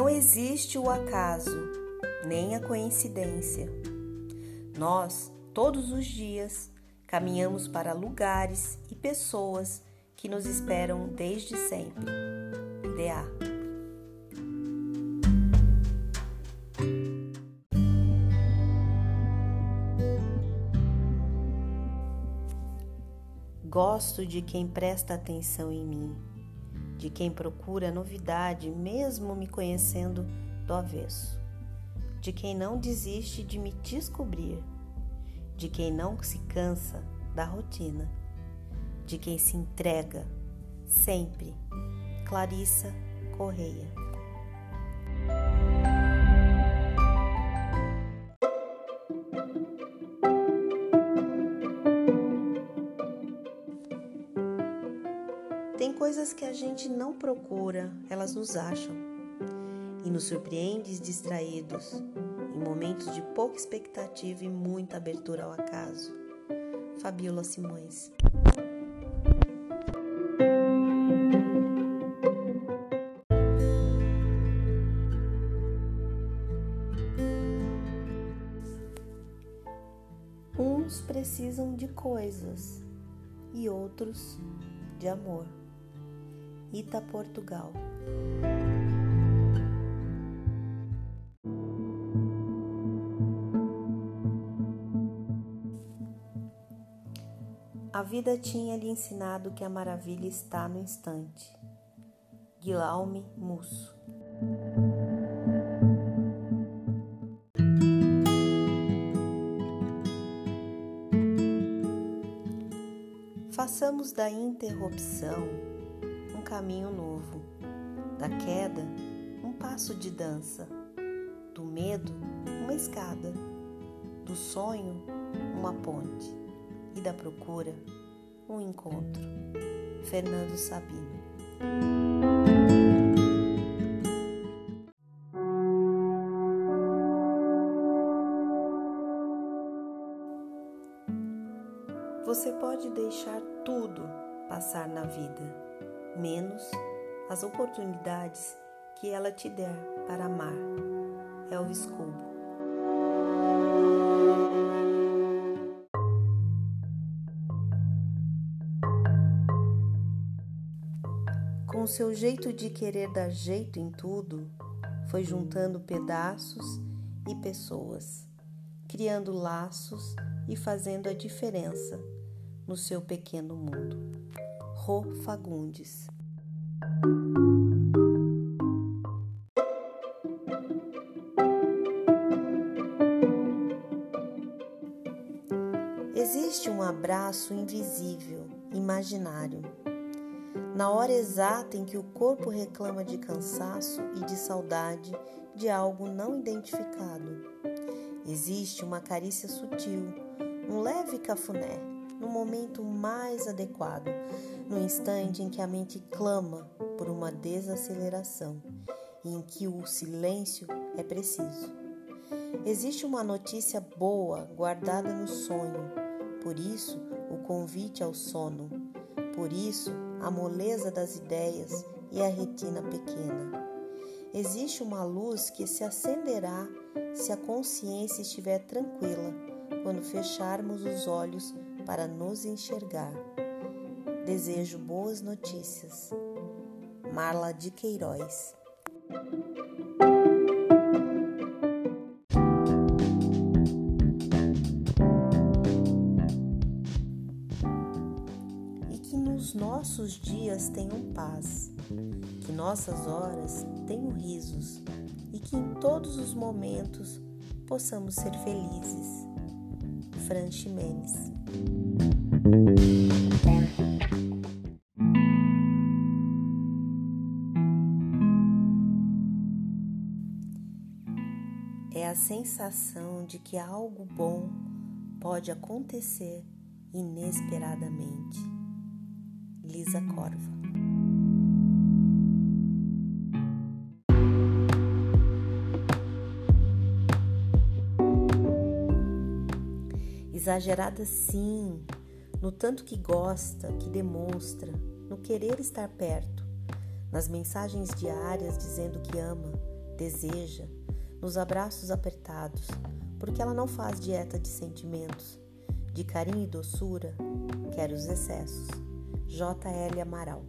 Não existe o acaso, nem a coincidência. Nós, todos os dias, caminhamos para lugares e pessoas que nos esperam desde sempre. D.A. Gosto de quem presta atenção em mim, de quem procura novidade, mesmo me conhecendo do avesso, de quem não desiste de me descobrir, de quem não se cansa da rotina de quem se entrega sempre. Clarissa Correia. Tem coisas que a gente não procura, elas nos acham. E nos surpreende distraídos, em momentos de pouca expectativa e muita abertura ao acaso. Fabiola Simões. Uns precisam de coisas e outros de amor. Ita Portugal. A vida tinha lhe ensinado que a maravilha está no instante. Guilherme Musso. Façamos da interrupção caminho novo, da queda um passo de dança, do medo uma escada, do sonho uma ponte. E da procura um encontro. Fernando Sabino. Você pode deixar tudo passar na vida, menos as oportunidades que ela te der para amar. Elvis Cubo. Com seu jeito de querer dar jeito em tudo, foi juntando pedaços e pessoas, criando laços e fazendo a diferença no seu pequeno mundo. Rô Fagundes. Existe um abraço invisível, imaginário. Na hora exata em que o corpo reclama de cansaço e de saudade de algo não identificado. Existe uma carícia sutil, um leve cafuné no momento mais adequado, no instante em que a mente clama por uma desaceleração e em que o silêncio é preciso. Existe uma notícia boa guardada no sonho, por isso o convite ao sono, por isso a moleza das ideias e a retina pequena. Existe uma luz que se acenderá se a consciência estiver tranquila quando fecharmos os olhos para nos enxergar. Desejo boas notícias. Marla de Queiroz. E que nos nossos dias tenham paz, que nossas horas tenham risos e que em todos os momentos possamos ser felizes. Fran Ximenes É a sensação de que algo bom pode acontecer inesperadamente. Lisa Corva Exagerada sim, no tanto que gosta, que demonstra, no querer estar perto, nas mensagens diárias dizendo que ama, deseja, nos abraços apertados, porque ela não faz dieta de sentimentos, de carinho e doçura, quer os excessos. J. L. Amaral